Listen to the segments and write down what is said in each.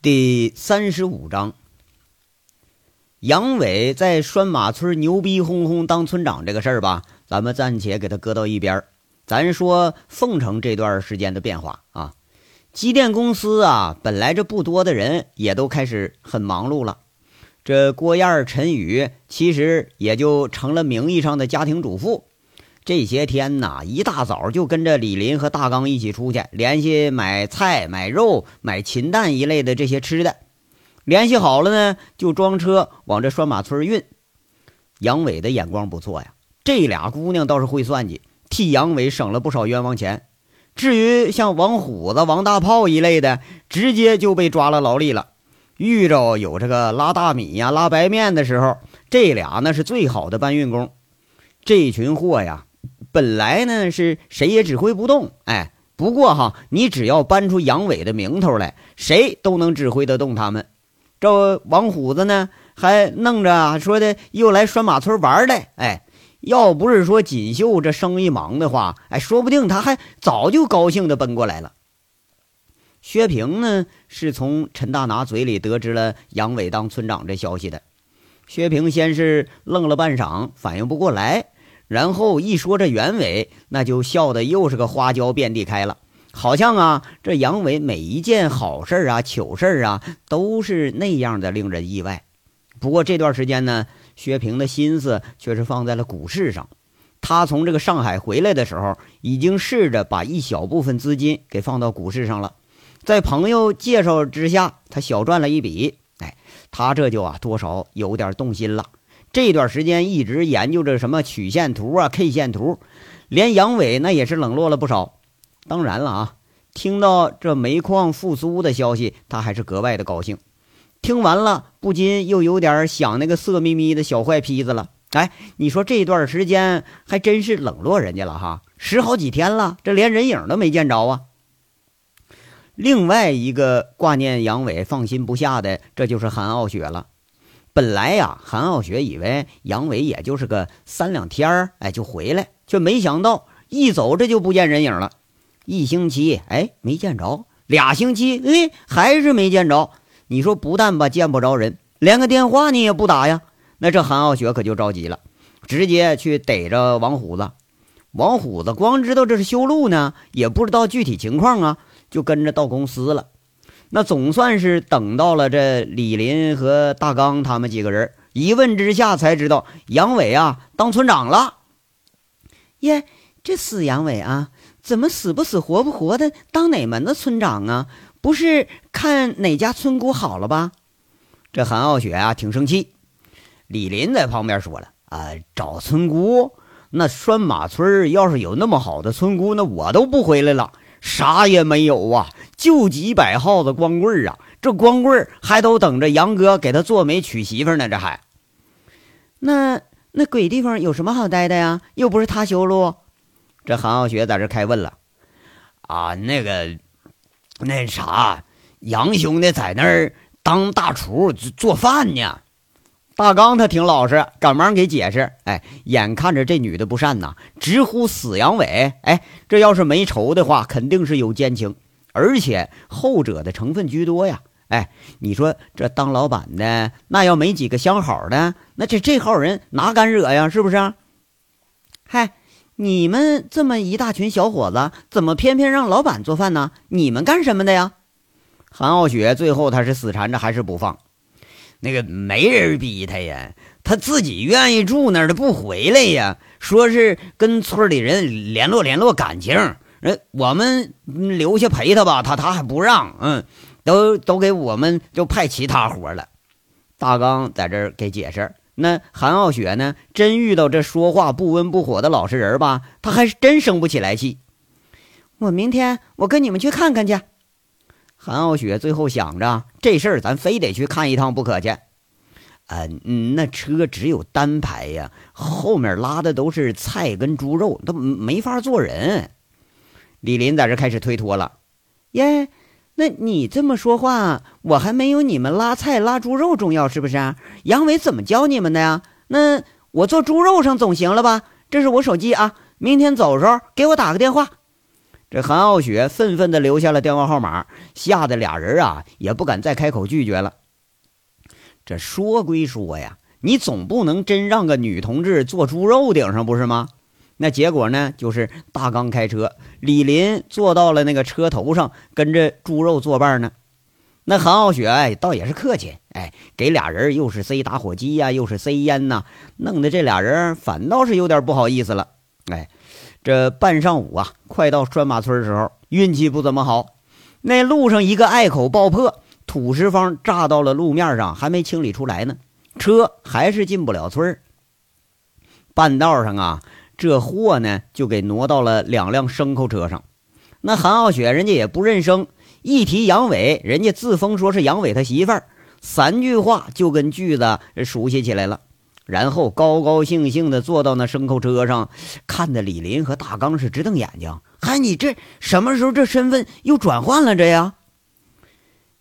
第三十五章，杨伟在拴马村牛逼哄哄当村长这个事儿吧，咱们暂且给他搁到一边儿。咱说凤城这段时间的变化啊，机电公司啊，本来这不多的人也都开始很忙碌了。这郭燕、陈宇其实也就成了名义上的家庭主妇。这些天呐，一大早就跟着李林和大刚一起出去联系买菜、买肉、买禽蛋一类的这些吃的。联系好了呢，就装车往这拴马村运。杨伟的眼光不错呀，这俩姑娘倒是会算计，替杨伟省了不少冤枉钱。至于像王虎子、王大炮一类的，直接就被抓了劳力了。遇着有这个拉大米呀、拉白面的时候，这俩那是最好的搬运工。这群货呀。本来呢是谁也指挥不动，哎，不过哈，你只要搬出杨伟的名头来，谁都能指挥得动他们。这王虎子呢，还弄着说的又来拴马村玩来，哎，要不是说锦绣这生意忙的话，哎，说不定他还早就高兴的奔过来了。薛平呢，是从陈大拿嘴里得知了杨伟当村长这消息的。薛平先是愣了半晌，反应不过来。然后一说这袁伟，那就笑得又是个花椒遍地开了，好像啊，这杨伟每一件好事啊、糗事啊，都是那样的令人意外。不过这段时间呢，薛平的心思却是放在了股市上。他从这个上海回来的时候，已经试着把一小部分资金给放到股市上了，在朋友介绍之下，他小赚了一笔。哎，他这就啊，多少有点动心了。这段时间一直研究着什么曲线图啊、K 线图，连杨伟那也是冷落了不少。当然了啊，听到这煤矿复苏的消息，他还是格外的高兴。听完了，不禁又有点想那个色眯眯的小坏坯子了。哎，你说这段时间还真是冷落人家了哈，十好几天了，这连人影都没见着啊。另外一个挂念杨伟、放心不下的，这就是韩傲雪了。本来呀，韩傲雪以为杨伟也就是个三两天儿，哎，就回来，却没想到一走这就不见人影了。一星期，哎，没见着；俩星期，哎，还是没见着。你说不但吧见不着人，连个电话你也不打呀？那这韩傲雪可就着急了，直接去逮着王虎子。王虎子光知道这是修路呢，也不知道具体情况啊，就跟着到公司了。那总算是等到了这李林和大刚他们几个人，一问之下才知道杨伟啊当村长了。耶，这死杨伟啊，怎么死不死活不活的当哪门子村长啊？不是看哪家村姑好了吧？这韩傲雪啊挺生气。李林在旁边说了啊，找村姑，那拴马村要是有那么好的村姑，那我都不回来了。啥也没有啊，就几百号子光棍啊！这光棍还都等着杨哥给他做媒娶媳妇呢，这还。那那鬼地方有什么好待的呀？又不是他修路。这韩傲雪在这开问了。啊，那个，那啥，杨兄弟在那儿当大厨做饭呢。大刚他挺老实，赶忙给解释。哎，眼看着这女的不善呐，直呼死杨伟。哎，这要是没仇的话，肯定是有奸情，而且后者的成分居多呀。哎，你说这当老板的，那要没几个相好的，那这这号人哪敢惹呀？是不是？嗨，你们这么一大群小伙子，怎么偏偏让老板做饭呢？你们干什么的呀？韩傲雪最后他是死缠着，还是不放。那个没人逼他呀，他自己愿意住那儿，他不回来呀。说是跟村里人联络联络感情，人我们留下陪他吧，他他还不让，嗯，都都给我们就派其他活了。大刚在这儿给解释，那韩傲雪呢，真遇到这说话不温不火的老实人吧，他还真生不起来气。我明天我跟你们去看看去。韩傲雪最后想着这事儿，咱非得去看一趟不可去。嗯，那车只有单排呀，后面拉的都是菜跟猪肉，都没法坐人。李林在这开始推脱了。耶，那你这么说话，我还没有你们拉菜拉猪肉重要，是不是？杨伟怎么教你们的呀？那我坐猪肉上总行了吧？这是我手机啊，明天走时候给我打个电话。这韩傲雪愤愤地留下了电话号码，吓得俩人啊也不敢再开口拒绝了。这说归说呀，你总不能真让个女同志坐猪肉顶上不是吗？那结果呢，就是大刚开车，李林坐到了那个车头上，跟着猪肉作伴呢。那韩傲雪，倒也是客气，哎，给俩人又是塞打火机呀，又是塞烟呐，弄得这俩人反倒是有点不好意思了。哎，这半上午啊，快到拴马村的时候，运气不怎么好，那路上一个隘口爆破。土石方炸到了路面上，还没清理出来呢，车还是进不了村。半道上啊，这货呢就给挪到了两辆牲口车上。那韩傲雪人家也不认生，一提杨伟，人家自封说是杨伟他媳妇儿，三句话就跟句子熟悉起来了。然后高高兴兴的坐到那牲口车上，看的李林和大刚是直瞪眼睛。嗨，你这什么时候这身份又转换了这呀？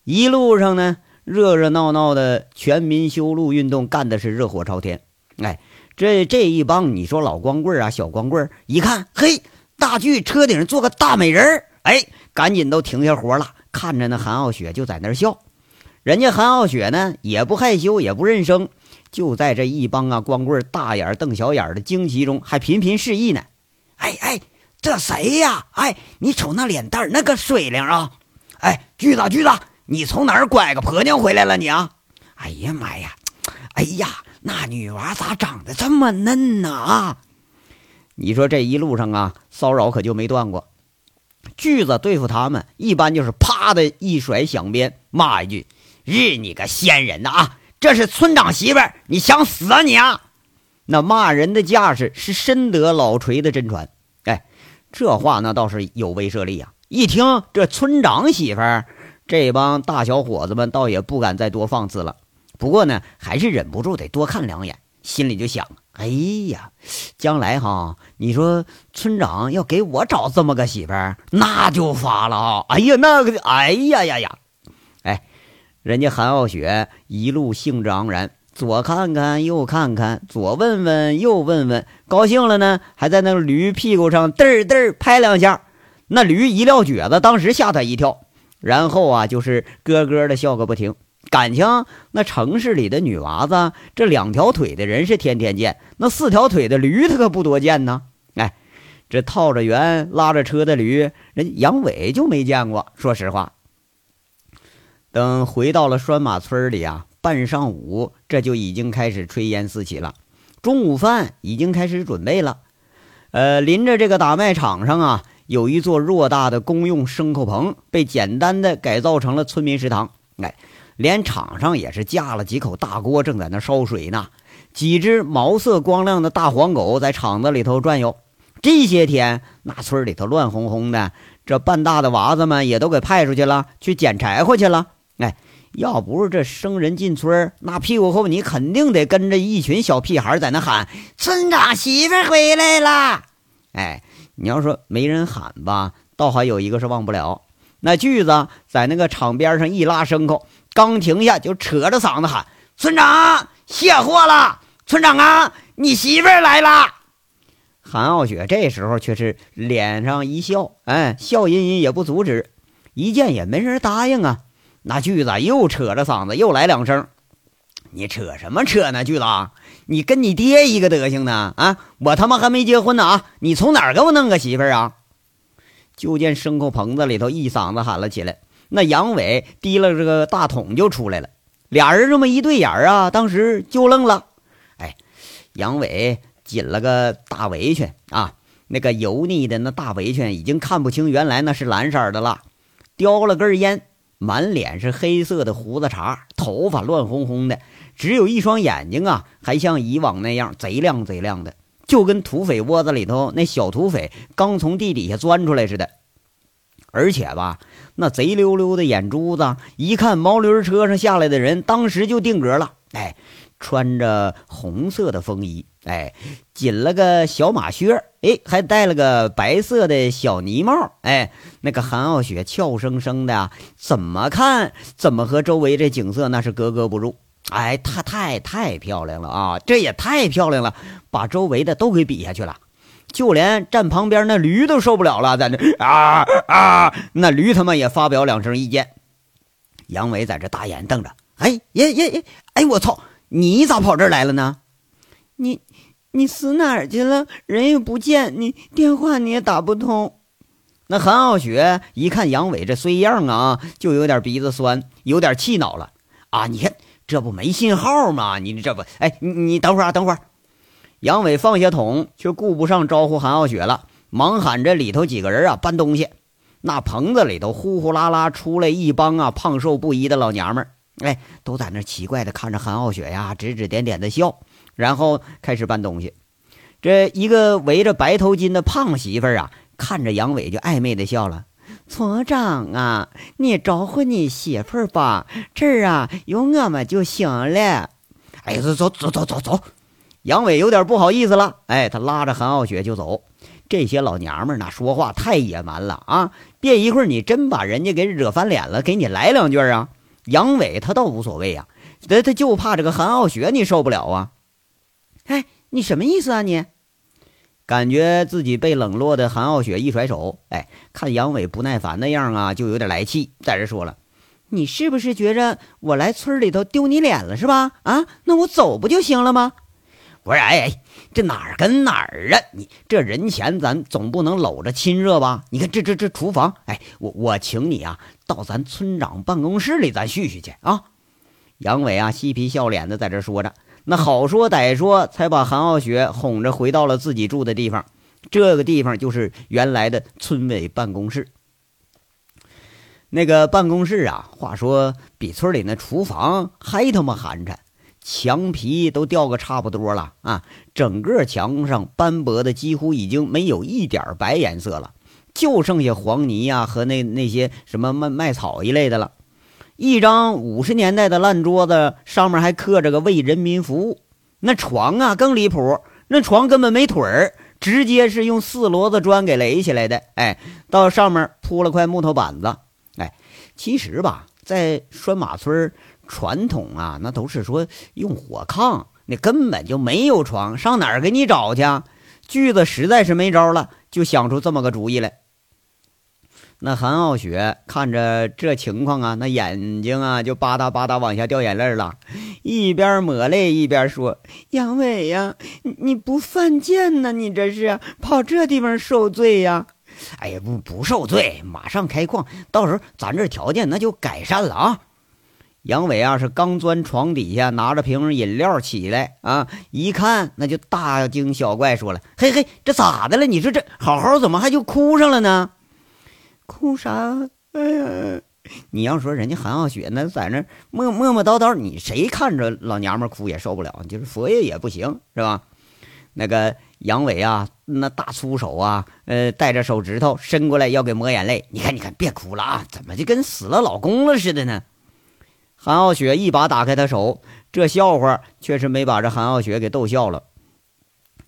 一路上呢，热热闹闹的全民修路运动干的是热火朝天。哎，这这一帮你说老光棍啊，小光棍一看，嘿，大巨车顶上坐个大美人，哎，赶紧都停下活了，看着那韩傲雪就在那儿笑。人家韩傲雪呢，也不害羞，也不认生，就在这一帮啊光棍大眼瞪小眼的惊奇中，还频频示意呢。哎哎，这谁呀？哎，你瞅那脸蛋那个水灵啊！哎，巨子巨子。你从哪儿拐个婆娘回来了？你啊！哎呀妈呀！哎呀，那女娃咋长得这么嫩呢？啊！你说这一路上啊，骚扰可就没断过。锯子对付他们，一般就是啪的一甩响鞭，骂一句：“日你个仙人呐！啊，这是村长媳妇儿，你想死啊你啊！”那骂人的架势是深得老锤的真传。哎，这话那倒是有威慑力啊！一听这村长媳妇儿。这帮大小伙子们倒也不敢再多放肆了，不过呢，还是忍不住得多看两眼，心里就想：哎呀，将来哈，你说村长要给我找这么个媳妇儿，那就发了啊！哎呀，那个，哎呀呀呀，人家韩傲雪一路兴致盎然，左看看右看看，左问问右问问，高兴了呢，还在那驴屁股上嘚儿嘚拍两下，那驴一撂蹶子，当时吓他一跳。然后啊，就是咯咯的笑个不停。感情那城市里的女娃子，这两条腿的人是天天见，那四条腿的驴他可不多见呢。哎，这套着圆拉着车的驴，人杨伟就没见过。说实话，等回到了拴马村里啊，半上午这就已经开始炊烟四起了，中午饭已经开始准备了。呃，临着这个打麦场上啊。有一座偌大的公用牲口棚，被简单的改造成了村民食堂。哎，连场上也是架了几口大锅，正在那烧水呢。几只毛色光亮的大黄狗在场子里头转悠。这些天，那村里头乱哄哄的，这半大的娃子们也都给派出去了，去捡柴火去了。哎，要不是这生人进村，那屁股后你肯定得跟着一群小屁孩在那喊：“村长媳妇回来了！”哎。你要说没人喊吧，倒还有一个是忘不了。那锯子在那个场边上一拉牲口，刚停下就扯着嗓子喊：“村长卸货了！村长啊，你媳妇来了！”韩傲雪这时候却是脸上一笑，哎，笑吟吟也不阻止。一见也没人答应啊，那锯子又扯着嗓子又来两声：“你扯什么扯呢，锯子？”你跟你爹一个德行呢啊！我他妈还没结婚呢啊！你从哪儿给我弄个媳妇儿啊？就见牲口棚子里头一嗓子喊了起来，那杨伟提了这个大桶就出来了。俩人这么一对眼啊，当时就愣了。哎，杨伟紧了个大围裙啊，那个油腻的那大围裙已经看不清原来那是蓝色的了。叼了根烟，满脸是黑色的胡子茬，头发乱哄哄的。只有一双眼睛啊，还像以往那样贼亮贼亮的，就跟土匪窝子里头那小土匪刚从地底下钻出来似的。而且吧，那贼溜溜的眼珠子，一看毛驴车上下来的人，当时就定格了。哎，穿着红色的风衣，哎，紧了个小马靴，哎，还戴了个白色的小呢帽。哎，那个韩傲雪俏生生的，怎么看怎么和周围这景色那是格格不入。哎，她太太漂亮了啊！这也太漂亮了，把周围的都给比下去了。就连站旁边那驴都受不了了，在那啊啊，那驴他妈也发表两声意见。杨伟在这大眼瞪着，哎耶耶耶，哎我操，你咋跑这儿来了呢？你你死哪儿去了？人也不见，你电话你也打不通。那韩傲雪一看杨伟这衰样啊，就有点鼻子酸，有点气恼了啊！你看这不没信号吗？你这不，哎，你你等会儿啊，等会儿。杨伟放下桶，却顾不上招呼韩傲雪了，忙喊着里头几个人啊搬东西。那棚子里头呼呼啦啦出来一帮啊胖瘦不一的老娘们儿，哎，都在那奇怪的看着韩傲雪呀，指指点点的笑，然后开始搬东西。这一个围着白头巾的胖媳妇儿啊，看着杨伟就暧昧的笑了：“村长啊，你招呼你媳妇儿吧，这儿啊有我们就行了。”哎，走走走走走走。杨伟有点不好意思了，哎，他拉着韩傲雪就走。这些老娘们儿那说话太野蛮了啊！别一会儿你真把人家给惹翻脸了，给你来两句啊！杨伟他倒无所谓呀，他他就怕这个韩傲雪你受不了啊！哎，你什么意思啊你？感觉自己被冷落的韩傲雪一甩手，哎，看杨伟不耐烦的样啊，就有点来气，在这说了：“你是不是觉着我来村里头丢你脸了是吧？啊，那我走不就行了吗？”不是，哎哎，这哪儿跟哪儿啊？你这人前咱总不能搂着亲热吧？你看这这这厨房，哎，我我请你啊，到咱村长办公室里咱叙叙去啊。杨伟啊，嬉皮笑脸的在这说着，那好说歹说，才把韩傲雪哄着回到了自己住的地方。这个地方就是原来的村委办公室。那个办公室啊，话说比村里那厨房还他妈寒碜。墙皮都掉个差不多了啊！整个墙上斑驳的几乎已经没有一点白颜色了，就剩下黄泥呀和那那些什么麦麦草一类的了。一张五十年代的烂桌子上面还刻着个“为人民服务”。那床啊更离谱，那床根本没腿儿，直接是用四摞子砖给垒起来的。哎，到上面铺了块木头板子。哎，其实吧，在拴马村传统啊，那都是说用火炕，那根本就没有床，上哪儿给你找去？锯子实在是没招了，就想出这么个主意来。那韩傲雪看着这情况啊，那眼睛啊就吧嗒吧嗒往下掉眼泪了，一边抹泪一边说：“杨伟呀，你不犯贱呢？你这是跑这地方受罪呀？”哎呀，不不受罪，马上开矿，到时候咱这条件那就改善了啊。杨伟啊，是刚钻床底下，拿着瓶饮料起来啊，一看那就大惊小怪，说了：“嘿嘿，这咋的了？你说这好好怎么还就哭上了呢？哭啥？哎呀，你要说人家韩傲雪那在那磨磨磨叨叨，你谁看着老娘们哭也受不了，就是佛爷也不行，是吧？那个杨伟啊，那大粗手啊，呃，带着手指头伸过来要给抹眼泪。你看，你看，别哭了啊，怎么就跟死了老公了似的呢？”韩傲雪一把打开他手，这笑话却是没把这韩傲雪给逗笑了。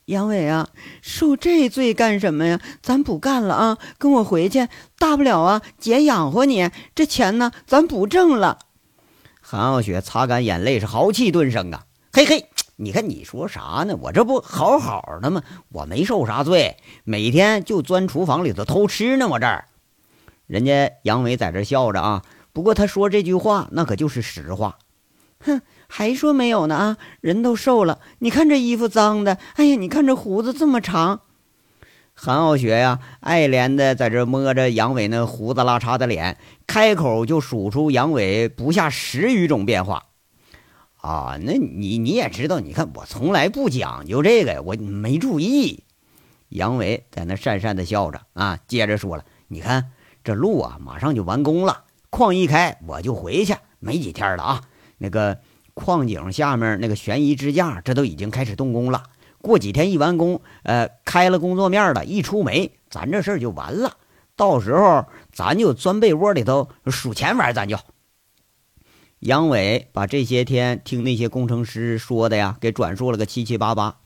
杨伟啊，受这罪干什么呀？咱不干了啊，跟我回去，大不了啊，姐养活你。这钱呢，咱不挣了。韩傲雪擦干眼泪，是豪气顿生啊！嘿嘿，你看你说啥呢？我这不好好的吗？我没受啥罪，每天就钻厨房里头偷吃呢。我这儿，人家杨伟在这笑着啊。不过他说这句话，那可就是实话。哼，还说没有呢啊！人都瘦了，你看这衣服脏的，哎呀，你看这胡子这么长。韩傲雪呀，爱怜的在这摸着杨伟那胡子拉碴的脸，开口就数出杨伟不下十余种变化。啊，那你你也知道，你看我从来不讲究这个呀，我没注意。杨伟在那讪讪的笑着啊，接着说了：“你看这路啊，马上就完工了。”矿一开，我就回去，没几天了啊。那个矿井下面那个悬疑支架，这都已经开始动工了。过几天一完工，呃，开了工作面了，一出煤，咱这事儿就完了。到时候咱就钻被窝里头数钱玩，咱就。杨伟把这些天听那些工程师说的呀，给转述了个七七八八。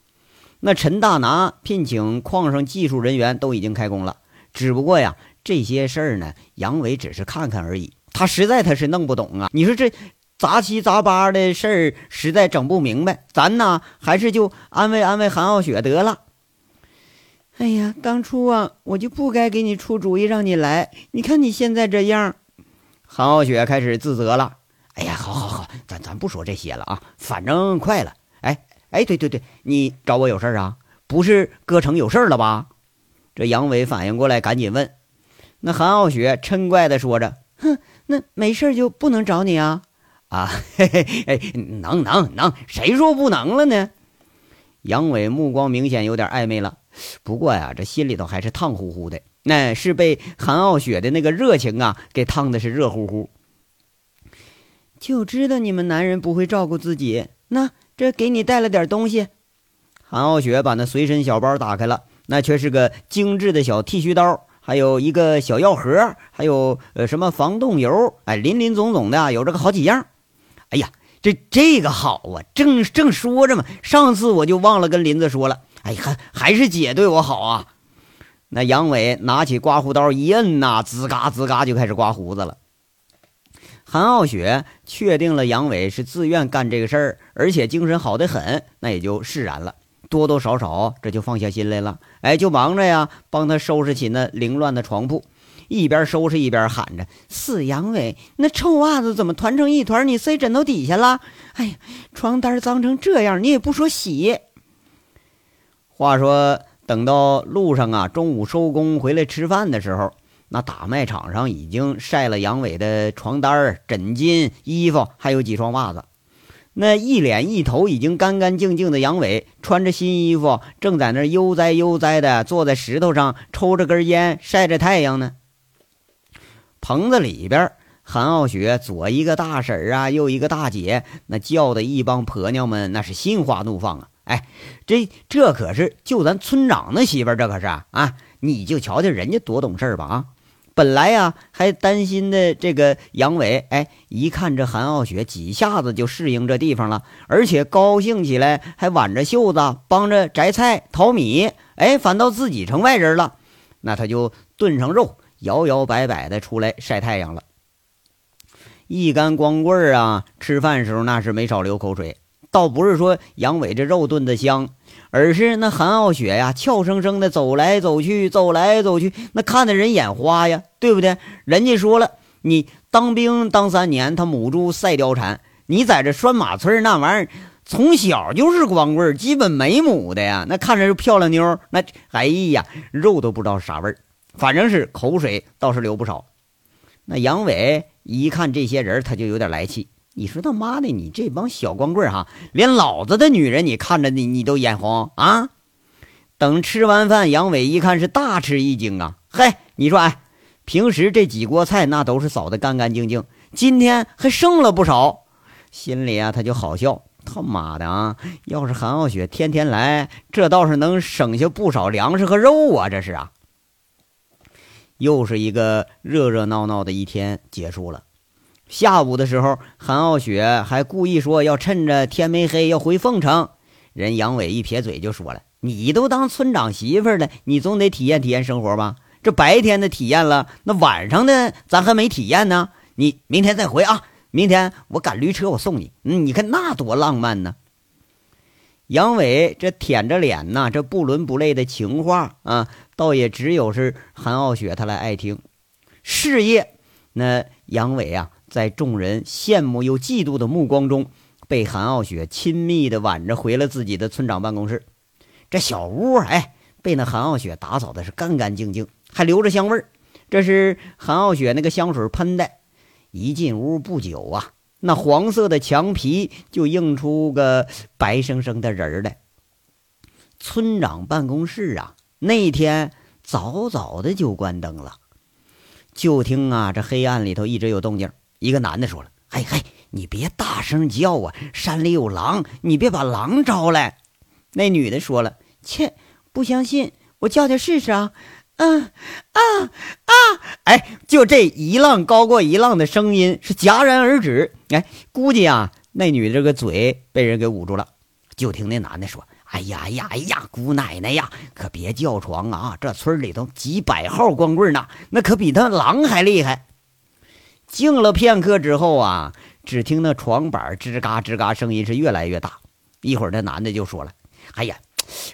那陈大拿聘请矿上技术人员都已经开工了，只不过呀。这些事儿呢，杨伟只是看看而已，他实在他是弄不懂啊。你说这杂七杂八的事儿，实在整不明白。咱呢，还是就安慰安慰韩傲雪得了。哎呀，当初啊，我就不该给你出主意让你来。你看你现在这样。韩傲雪开始自责了。哎呀，好好好，咱咱不说这些了啊，反正快了。哎哎，对对对，你找我有事儿啊？不是哥城有事儿了吧？这杨伟反应过来，赶紧问。那韩傲雪嗔怪的说着：“哼，那没事就不能找你啊？啊，嘿嘿，哎，能能能，谁说不能了呢？”杨伟目光明显有点暧昧了，不过呀，这心里头还是烫乎乎的。那是被韩傲雪的那个热情啊给烫的是热乎乎。就知道你们男人不会照顾自己。那这给你带了点东西。韩傲雪把那随身小包打开了，那却是个精致的小剃须刀，还有一个小药盒，还有呃什么防冻油，哎，林林总总的有这个好几样。哎呀！这这个好啊，正正说着嘛，上次我就忘了跟林子说了。哎，还还是姐对我好啊。那杨伟拿起刮胡刀一摁呐，吱嘎吱嘎就开始刮胡子了。韩傲雪确定了杨伟是自愿干这个事儿，而且精神好得很，那也就释然了，多多少少这就放下心来了。哎，就忙着呀，帮他收拾起那凌乱的床铺。一边收拾一边喊着：“死阳痿，那臭袜子怎么团成一团？你塞枕头底下了？哎呀，床单脏成这样，你也不说洗。”话说，等到路上啊，中午收工回来吃饭的时候，那打卖场上已经晒了杨伟的床单、枕巾、衣服，还有几双袜子。那一脸一头已经干干净净的杨伟，穿着新衣服，正在那悠哉悠哉的坐在石头上，抽着根烟，晒着太阳呢。棚子里边，韩傲雪左一个大婶啊，右一个大姐，那叫的一帮婆娘们那是心花怒放啊！哎，这这可是就咱村长的媳妇，这可是啊！你就瞧瞧人家多懂事吧啊！本来呀还担心的这个杨伟，哎，一看这韩傲雪几下子就适应这地方了，而且高兴起来还挽着袖子帮着摘菜淘米，哎，反倒自己成外人了，那他就炖上肉。摇摇摆摆的出来晒太阳了，一干光棍啊！吃饭时候那是没少流口水。倒不是说杨伟这肉炖的香，而是那韩傲雪呀，俏生生的走来走去，走来走去，那看得人眼花呀，对不对？人家说了，你当兵当三年，他母猪赛貂蝉，你在这拴马村那玩意儿，从小就是光棍基本没母的呀。那看着是漂亮妞，那哎呀，肉都不知道啥味儿。反正是口水倒是流不少。那杨伟一看这些人，他就有点来气。你说他妈的，你这帮小光棍哈，连老子的女人你看着你你都眼红啊！等吃完饭，杨伟一看是大吃一惊啊！嘿，你说哎，平时这几锅菜那都是扫的干干净净，今天还剩了不少，心里啊他就好笑。他妈的啊！要是韩傲雪天天来，这倒是能省下不少粮食和肉啊！这是啊。又是一个热热闹闹的一天结束了。下午的时候，韩傲雪还故意说要趁着天没黑要回凤城。人杨伟一撇嘴就说了：“你都当村长媳妇了，你总得体验体验生活吧？这白天的体验了，那晚上的咱还没体验呢。你明天再回啊！明天我赶驴车，我送你。嗯，你看那多浪漫呢。”杨伟这舔着脸呐，这不伦不类的情话啊，倒也只有是韩傲雪他来爱听。事业，那杨伟啊，在众人羡慕又嫉妒的目光中，被韩傲雪亲密的挽着回了自己的村长办公室。这小屋哎，被那韩傲雪打扫的是干干净净，还留着香味儿。这是韩傲雪那个香水喷的。一进屋不久啊。那黄色的墙皮就映出个白生生的人来。村长办公室啊，那天早早的就关灯了。就听啊，这黑暗里头一直有动静。一个男的说了：“嘿嘿，你别大声叫啊，山里有狼，你别把狼招来。”那女的说了：“切，不相信，我叫叫试试啊。”嗯啊啊！哎，就这一浪高过一浪的声音是戛然而止。哎，估计啊，那女的这个嘴被人给捂住了。就听那男的说：“哎呀哎呀哎呀，姑奶奶呀，可别叫床啊！这村里头几百号光棍呢，那可比他狼还厉害。”静了片刻之后啊，只听那床板吱嘎吱嘎声音是越来越大。一会儿那男的就说了：“哎呀，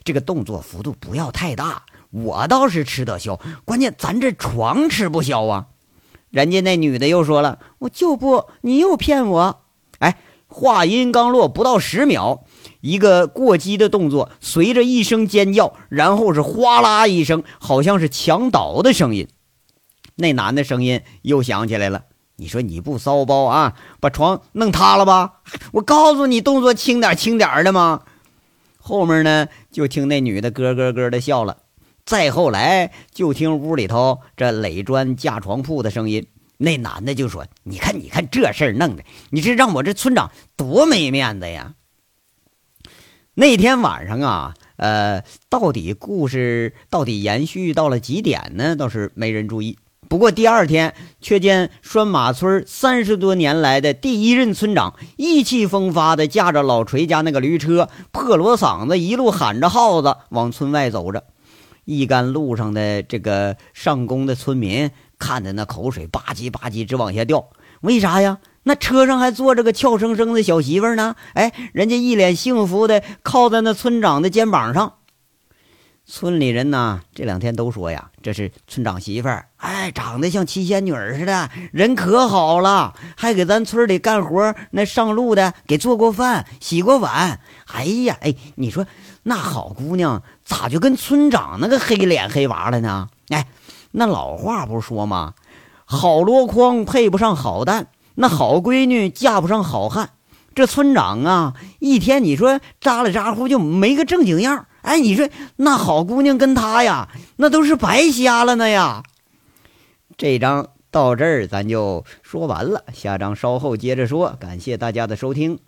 这个动作幅度不要太大。”我倒是吃得消，关键咱这床吃不消啊。人家那女的又说了：“我就不，你又骗我。”哎，话音刚落，不到十秒，一个过激的动作，随着一声尖叫，然后是哗啦一声，好像是墙倒的声音。那男的声音又响起来了：“你说你不骚包啊，把床弄塌了吧？我告诉你，动作轻点轻点的嘛。”后面呢，就听那女的咯咯咯的笑了。再后来，就听屋里头这垒砖架床铺的声音。那男的就说：“你看，你看这事儿弄的，你这让我这村长多没面子呀！”那天晚上啊，呃，到底故事到底延续到了几点呢？倒是没人注意。不过第二天，却见拴马村三十多年来的第一任村长意气风发的驾着老锤家那个驴车，破锣嗓子一路喊着号子往村外走着。一干路上的这个上工的村民。看的那口水吧唧吧唧直往下掉，为啥呀？那车上还坐着个俏生生的小媳妇呢。哎，人家一脸幸福的靠在那村长的肩膀上。村里人呢，这两天都说呀，这是村长媳妇儿，哎，长得像七仙女似的，人可好了，还给咱村里干活那上路的给做过饭、洗过碗。哎呀，哎，你说那好姑娘咋就跟村长那个黑脸黑娃了呢？哎。那老话不是说吗？好箩筐配不上好蛋，那好闺女嫁不上好汉。这村长啊，一天你说咋里咋呼就没个正经样哎，你说那好姑娘跟他呀，那都是白瞎了呢呀。这章到这儿咱就说完了，下章稍后接着说。感谢大家的收听。